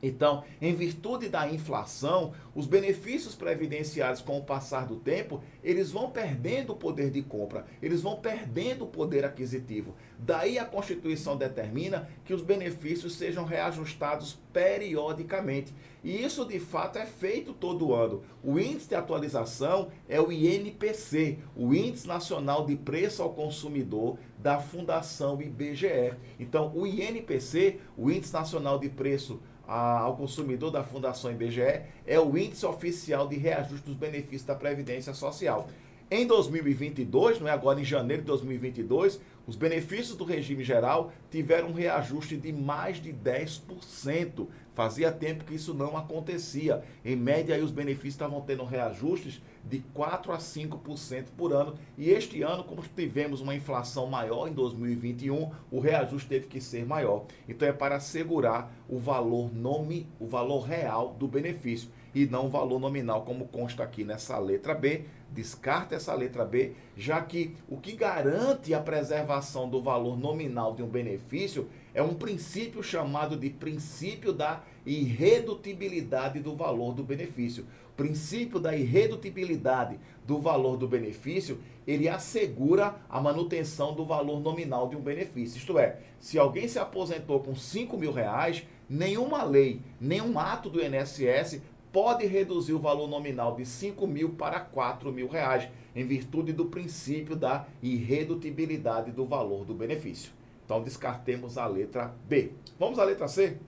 Então, em virtude da inflação, os benefícios previdenciários com o passar do tempo, eles vão perdendo o poder de compra, eles vão perdendo o poder aquisitivo. Daí a Constituição determina que os benefícios sejam reajustados periodicamente. E isso de fato é feito todo ano. O índice de atualização é o INPC, o Índice Nacional de Preço ao Consumidor da Fundação IBGE. Então, o INPC, o Índice Nacional de Preço ao consumidor da Fundação IBGE é o índice oficial de reajuste dos benefícios da Previdência Social. Em 2022, não é agora em janeiro de 2022, os benefícios do regime geral tiveram um reajuste de mais de 10%. Fazia tempo que isso não acontecia. Em média, aí, os benefícios estavam tendo reajustes de 4 a 5% por ano. E este ano, como tivemos uma inflação maior em 2021, o reajuste teve que ser maior. Então é para assegurar o valor nome, o valor real do benefício e não o valor nominal, como consta aqui nessa letra B. Descarta essa letra B, já que o que garante a preservação do valor nominal de um benefício é um princípio chamado de princípio da irredutibilidade do valor do benefício princípio da irredutibilidade do valor do benefício, ele assegura a manutenção do valor nominal de um benefício. Isto é, se alguém se aposentou com 5 mil reais, nenhuma lei, nenhum ato do INSS pode reduzir o valor nominal de 5 mil para 4 mil reais, em virtude do princípio da irredutibilidade do valor do benefício. Então descartemos a letra B. Vamos à letra C?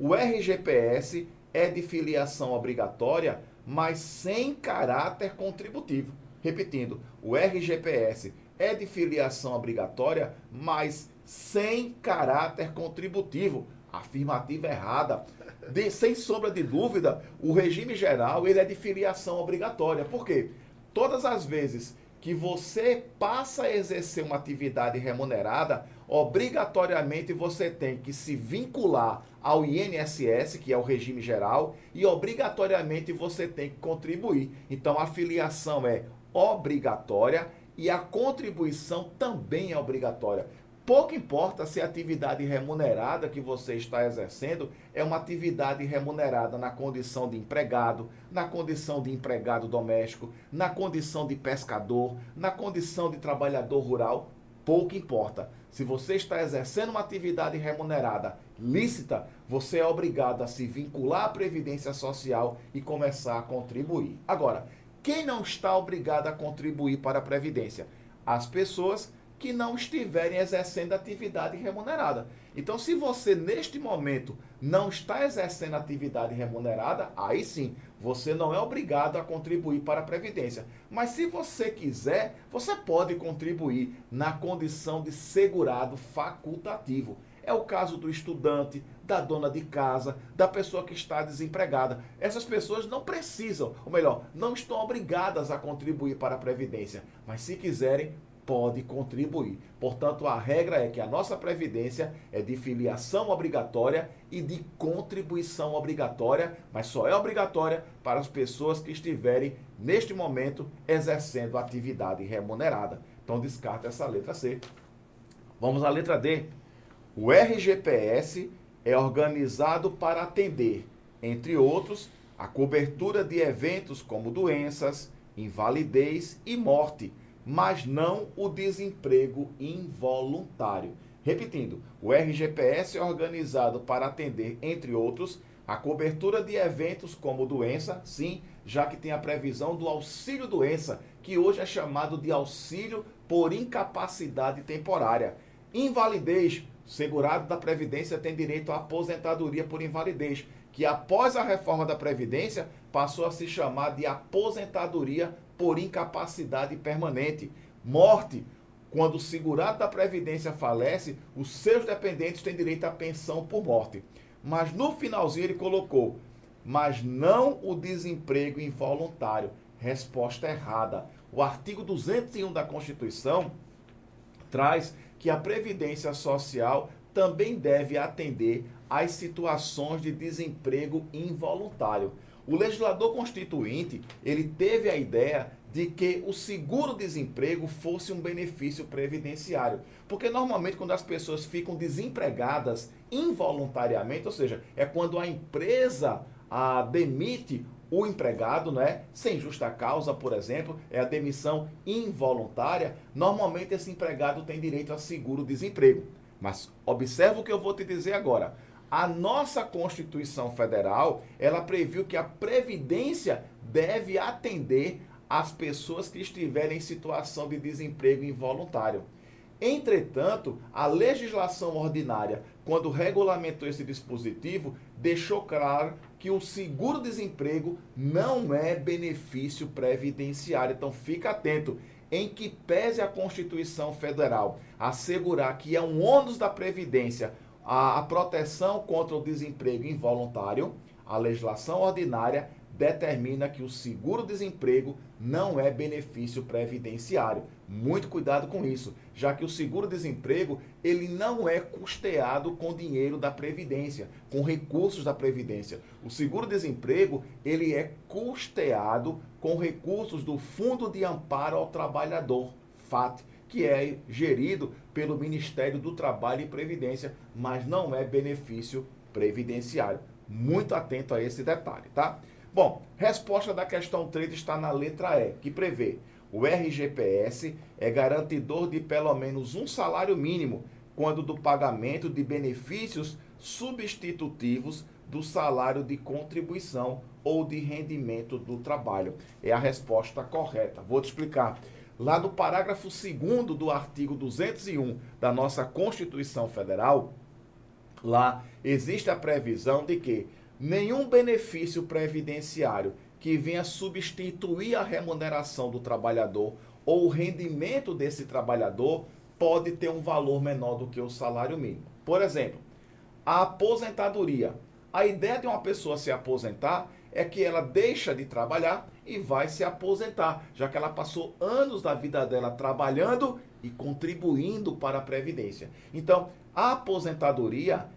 O RGPS é de filiação obrigatória mas sem caráter contributivo. Repetindo, o RGPS é de filiação obrigatória, mas sem caráter contributivo. Afirmativa errada. De, sem sombra de dúvida, o regime geral ele é de filiação obrigatória. Por quê? Todas as vezes que você passa a exercer uma atividade remunerada, obrigatoriamente você tem que se vincular ao INSS, que é o regime geral, e obrigatoriamente você tem que contribuir. Então a filiação é obrigatória e a contribuição também é obrigatória. Pouco importa se a atividade remunerada que você está exercendo é uma atividade remunerada na condição de empregado, na condição de empregado doméstico, na condição de pescador, na condição de trabalhador rural, pouco importa. Se você está exercendo uma atividade remunerada lícita, você é obrigado a se vincular à Previdência Social e começar a contribuir. Agora, quem não está obrigado a contribuir para a Previdência? As pessoas que não estiverem exercendo atividade remunerada. Então, se você neste momento não está exercendo atividade remunerada, aí sim, você não é obrigado a contribuir para a Previdência. Mas se você quiser, você pode contribuir na condição de segurado facultativo. É o caso do estudante, da dona de casa, da pessoa que está desempregada. Essas pessoas não precisam, ou melhor, não estão obrigadas a contribuir para a Previdência. Mas se quiserem, pode contribuir. Portanto, a regra é que a nossa previdência é de filiação obrigatória e de contribuição obrigatória, mas só é obrigatória para as pessoas que estiverem neste momento exercendo atividade remunerada. Então descarta essa letra C. Vamos à letra D. O RGPS é organizado para atender, entre outros, a cobertura de eventos como doenças, invalidez e morte mas não o desemprego involuntário. Repetindo, o RGPS é organizado para atender, entre outros, a cobertura de eventos como doença, sim, já que tem a previsão do auxílio doença, que hoje é chamado de auxílio por incapacidade temporária. Invalidez, segurado da Previdência tem direito à aposentadoria por invalidez, que após a reforma da Previdência passou a se chamar de aposentadoria por incapacidade permanente. Morte. Quando o segurado da Previdência falece, os seus dependentes têm direito à pensão por morte. Mas no finalzinho ele colocou, mas não o desemprego involuntário. Resposta errada. O artigo 201 da Constituição traz que a Previdência Social também deve atender às situações de desemprego involuntário. O legislador constituinte, ele teve a ideia de que o seguro-desemprego fosse um benefício previdenciário. Porque normalmente quando as pessoas ficam desempregadas involuntariamente, ou seja, é quando a empresa a, demite o empregado, né, sem justa causa, por exemplo, é a demissão involuntária, normalmente esse empregado tem direito a seguro-desemprego. Mas observa o que eu vou te dizer agora. A nossa Constituição Federal, ela previu que a previdência deve atender as pessoas que estiverem em situação de desemprego involuntário. Entretanto, a legislação ordinária, quando regulamentou esse dispositivo, deixou claro que o seguro-desemprego não é benefício previdenciário. Então, fica atento em que pese a Constituição Federal assegurar que é um ônus da Previdência a, a proteção contra o desemprego involuntário, a legislação ordinária determina que o seguro-desemprego não é benefício previdenciário. Muito cuidado com isso, já que o seguro-desemprego ele não é custeado com dinheiro da previdência, com recursos da previdência. O seguro-desemprego ele é custeado com recursos do Fundo de Amparo ao Trabalhador, FAT, que é gerido pelo Ministério do Trabalho e Previdência, mas não é benefício previdenciário. Muito atento a esse detalhe, tá? Bom, resposta da questão 3 está na letra E, que prevê o RGPS é garantidor de pelo menos um salário mínimo quando do pagamento de benefícios substitutivos do salário de contribuição ou de rendimento do trabalho. É a resposta correta. Vou te explicar. Lá do parágrafo 2 do artigo 201 da nossa Constituição Federal, lá existe a previsão de que nenhum benefício previdenciário que venha substituir a remuneração do trabalhador ou o rendimento desse trabalhador pode ter um valor menor do que o salário mínimo. Por exemplo, a aposentadoria. A ideia de uma pessoa se aposentar é que ela deixa de trabalhar e vai se aposentar, já que ela passou anos da vida dela trabalhando e contribuindo para a previdência. Então, a aposentadoria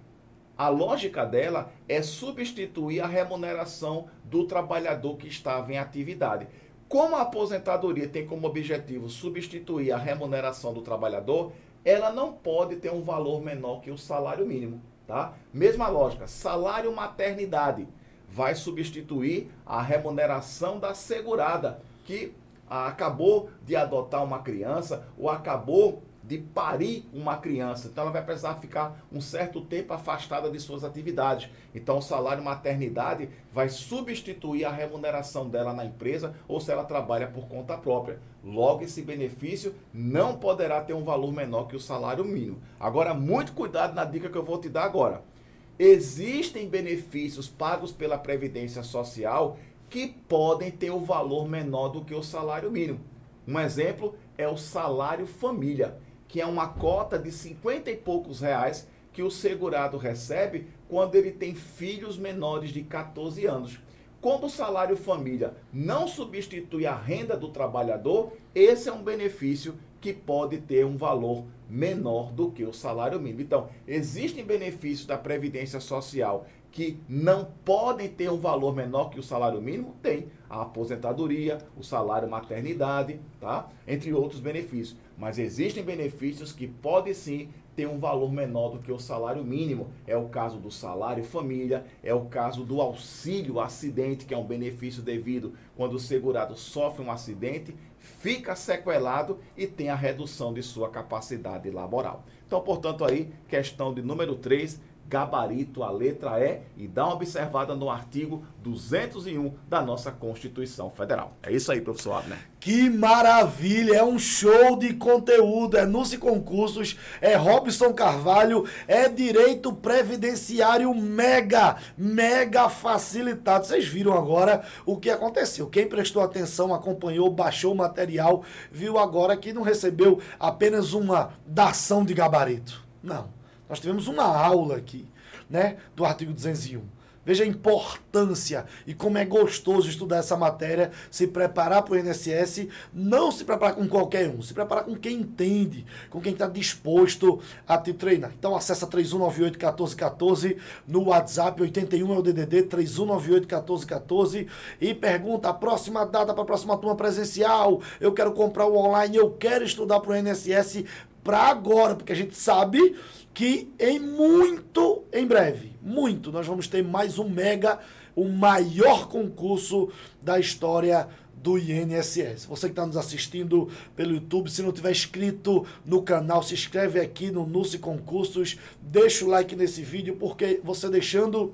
a lógica dela é substituir a remuneração do trabalhador que estava em atividade. Como a aposentadoria tem como objetivo substituir a remuneração do trabalhador, ela não pode ter um valor menor que o salário mínimo, tá? Mesma lógica, salário maternidade vai substituir a remuneração da segurada que acabou de adotar uma criança ou acabou de parir uma criança. Então ela vai precisar ficar um certo tempo afastada de suas atividades. Então o salário maternidade vai substituir a remuneração dela na empresa ou se ela trabalha por conta própria. Logo esse benefício não poderá ter um valor menor que o salário mínimo. Agora muito cuidado na dica que eu vou te dar agora. Existem benefícios pagos pela previdência social que podem ter o um valor menor do que o salário mínimo. Um exemplo é o salário família que é uma cota de 50 e poucos reais que o segurado recebe quando ele tem filhos menores de 14 anos. Como o salário família não substitui a renda do trabalhador, esse é um benefício que pode ter um valor menor do que o salário mínimo. Então, existem benefícios da Previdência Social que não podem ter um valor menor que o salário mínimo? Tem. A aposentadoria, o salário maternidade, tá? Entre outros benefícios. Mas existem benefícios que podem sim ter um valor menor do que o salário mínimo. É o caso do salário família, é o caso do auxílio acidente, que é um benefício devido quando o segurado sofre um acidente, fica sequelado e tem a redução de sua capacidade laboral. Então, portanto, aí, questão de número 3, gabarito a letra E e dá uma observada no artigo 201 da nossa Constituição Federal. É isso aí, professor Abner. Que maravilha! É um show de conteúdo. É Nuce Concursos, é Robson Carvalho, é direito previdenciário mega, mega facilitado. Vocês viram agora o que aconteceu. Quem prestou atenção, acompanhou, baixou o material, viu agora que não recebeu apenas uma dação de gabarito. Não. Nós tivemos uma aula aqui, né, do artigo 201. Veja a importância e como é gostoso estudar essa matéria, se preparar para o INSS, não se preparar com qualquer um, se preparar com quem entende, com quem está disposto a te treinar. Então acessa 3198-1414 no WhatsApp, 81 é o DDD, 3198-1414 e pergunta a próxima data para a próxima turma presencial, eu quero comprar o online, eu quero estudar para o INSS para agora, porque a gente sabe que em muito, em breve, muito, nós vamos ter mais um mega, o maior concurso da história do INSS. Você que está nos assistindo pelo YouTube, se não tiver inscrito no canal, se inscreve aqui no Nuce Concursos, deixa o like nesse vídeo, porque você deixando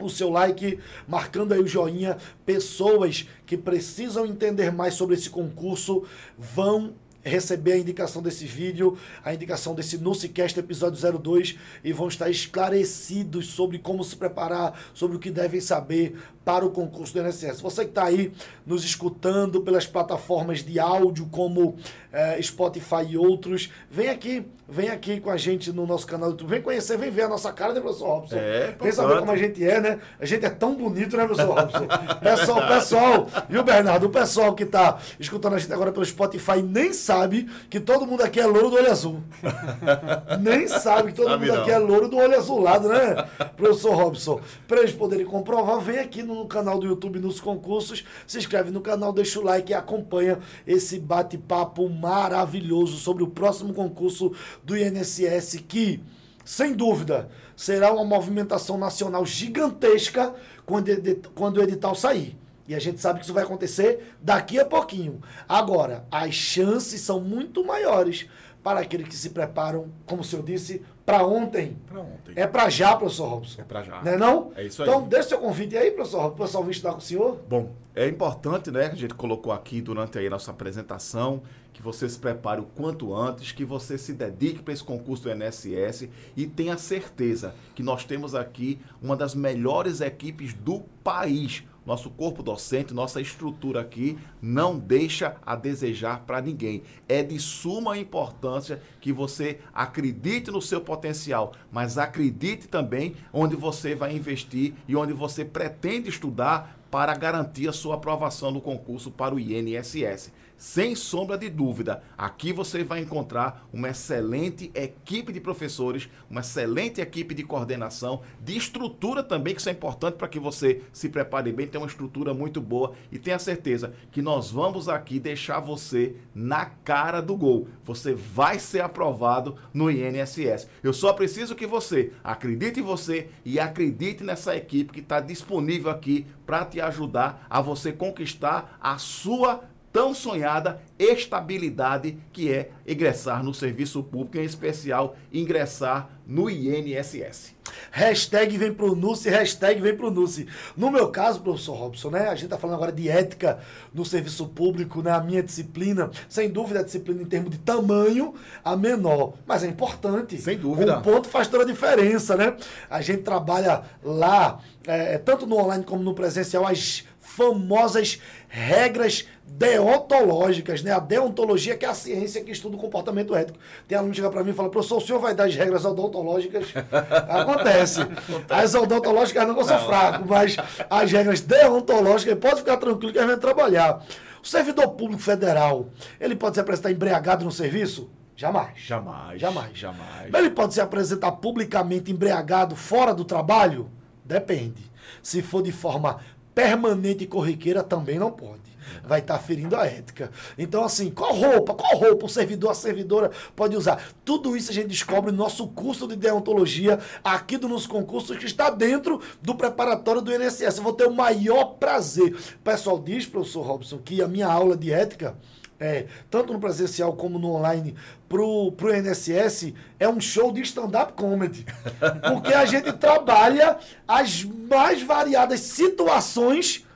o seu like, marcando aí o joinha, pessoas que precisam entender mais sobre esse concurso vão receber a indicação desse vídeo, a indicação desse NuciCast episódio 02 e vão estar esclarecidos sobre como se preparar, sobre o que devem saber para o concurso do INSS. Você que está aí nos escutando pelas plataformas de áudio como é, Spotify e outros, vem aqui, vem aqui com a gente no nosso canal do YouTube. Vem conhecer, vem ver a nossa cara, né, professor Robson? É, vem saber como a gente é, né? A gente é tão bonito, né, professor Robson? (laughs) pessoal, pessoal, viu, Bernardo? O pessoal que está escutando a gente agora pelo Spotify nem sabe que todo mundo aqui é louro do olho azul. (laughs) nem sabe que todo sabe mundo não. aqui é louro do olho azulado, né, professor Robson? Para eles poderem comprovar, vem aqui no canal do YouTube nos concursos, se inscreve no canal, deixa o like e acompanha esse bate-papo maravilhoso sobre o próximo concurso do INSS que, sem dúvida, será uma movimentação nacional gigantesca quando, o edital sair. E a gente sabe que isso vai acontecer daqui a pouquinho. Agora, as chances são muito maiores para aqueles que se preparam, como o senhor disse, para ontem. Para ontem. É para já, professor Robson. É para já. Não é não? É isso aí. Então, deixa seu convite aí, professor Robson, para o pessoal vir estudar com o senhor. Bom, é importante, né, que a gente colocou aqui durante aí a nossa apresentação, que você se prepare o quanto antes, que você se dedique para esse concurso do INSS e tenha certeza que nós temos aqui uma das melhores equipes do país nosso corpo docente, nossa estrutura aqui não deixa a desejar para ninguém. É de suma importância que você acredite no seu potencial, mas acredite também onde você vai investir e onde você pretende estudar para garantir a sua aprovação no concurso para o INSS. Sem sombra de dúvida, aqui você vai encontrar uma excelente equipe de professores, uma excelente equipe de coordenação, de estrutura também, que isso é importante para que você se prepare bem, tem uma estrutura muito boa e tenha certeza que nós vamos aqui deixar você na cara do gol. Você vai ser aprovado no INSS. Eu só preciso que você acredite em você e acredite nessa equipe que está disponível aqui para te ajudar a você conquistar a sua tão sonhada estabilidade que é ingressar no serviço público, em especial ingressar no INSS. Hashtag vem pro NUSE, hashtag vem pro NUSE. No meu caso, professor Robson, né? A gente tá falando agora de ética no serviço público, né? A minha disciplina, sem dúvida a disciplina em termos de tamanho, a menor. Mas é importante. Sem dúvida. Um ponto faz toda a diferença, né? A gente trabalha lá, é, tanto no online como no presencial, as famosas regras deontológicas, né? A deontologia que é a ciência que estuda o comportamento ético. Tem aluno que chega para mim e fala, professor, o senhor vai dar as regras odontológicas? (laughs) Acontece. As odontológicas não, eu sou fraco, mas as regras deontológicas, pode ficar tranquilo que a gente vai trabalhar. O servidor público federal, ele pode se apresentar embriagado no serviço? Jamais. Jamais. Jamais. Jamais. Mas ele pode se apresentar publicamente embriagado fora do trabalho? Depende. Se for de forma permanente e corriqueira, também não pode. Vai estar ferindo a ética. Então, assim, qual roupa? Qual roupa o servidor, a servidora pode usar? Tudo isso a gente descobre no nosso curso de deontologia, aqui do nosso concurso, que está dentro do preparatório do INSS. Eu vou ter o maior prazer. O pessoal diz, professor Robson, que a minha aula de ética é, tanto no presencial como no online, pro, pro INSS, é um show de stand-up comedy. (laughs) Porque a gente trabalha as mais variadas situações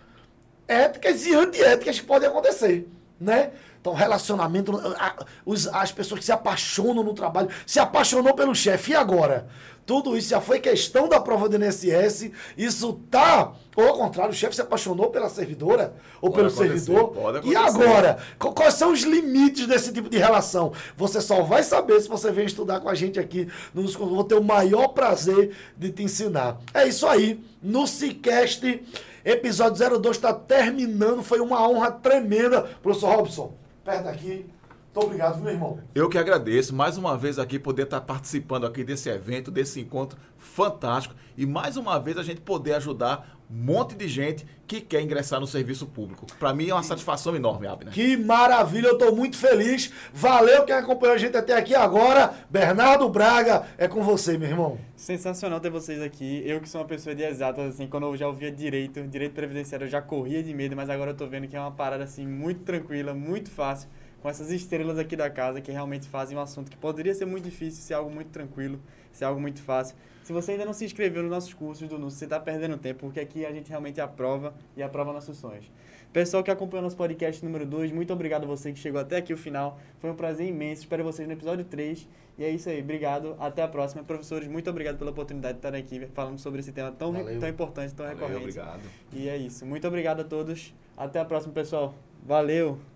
éticas e antiéticas que podem acontecer, né? Então, relacionamento, as pessoas que se apaixonam no trabalho, se apaixonou pelo chefe, e agora? Tudo isso já foi questão da prova do INSS, isso tá, ou ao contrário, o chefe se apaixonou pela servidora, ou Pode pelo servidor, e agora? Qu- Quais são os limites desse tipo de relação? Você só vai saber se você vem estudar com a gente aqui. Nos, vou ter o maior prazer de te ensinar. É isso aí. No Cicast, episódio 02 está terminando. Foi uma honra tremenda. Professor Robson, perto aqui. Muito obrigado, meu irmão. Eu que agradeço mais uma vez aqui poder estar participando aqui desse evento, desse encontro fantástico e mais uma vez a gente poder ajudar monte de gente que quer ingressar no serviço público. Para mim é uma satisfação enorme, Abner. Que maravilha, eu estou muito feliz. Valeu quem acompanhou a gente até aqui agora. Bernardo Braga, é com você, meu irmão. Sensacional ter vocês aqui. Eu que sou uma pessoa de exatas, assim, quando eu já ouvia direito, direito previdenciário, eu já corria de medo, mas agora eu tô vendo que é uma parada, assim, muito tranquila, muito fácil, com essas estrelas aqui da casa que realmente fazem um assunto que poderia ser muito difícil, ser algo muito tranquilo, ser algo muito fácil. Se você ainda não se inscreveu nos nossos cursos do NUS, você tá perdendo tempo, porque aqui a gente realmente aprova e aprova nossos sonhos. Pessoal que acompanhou nosso podcast número 2, muito obrigado a você que chegou até aqui o final. Foi um prazer imenso. Espero vocês no episódio 3. E é isso aí. Obrigado. Até a próxima. Professores, muito obrigado pela oportunidade de estar aqui falando sobre esse tema tão, Valeu. tão importante, tão Valeu, recorrente. obrigado. E é isso. Muito obrigado a todos. Até a próxima, pessoal. Valeu!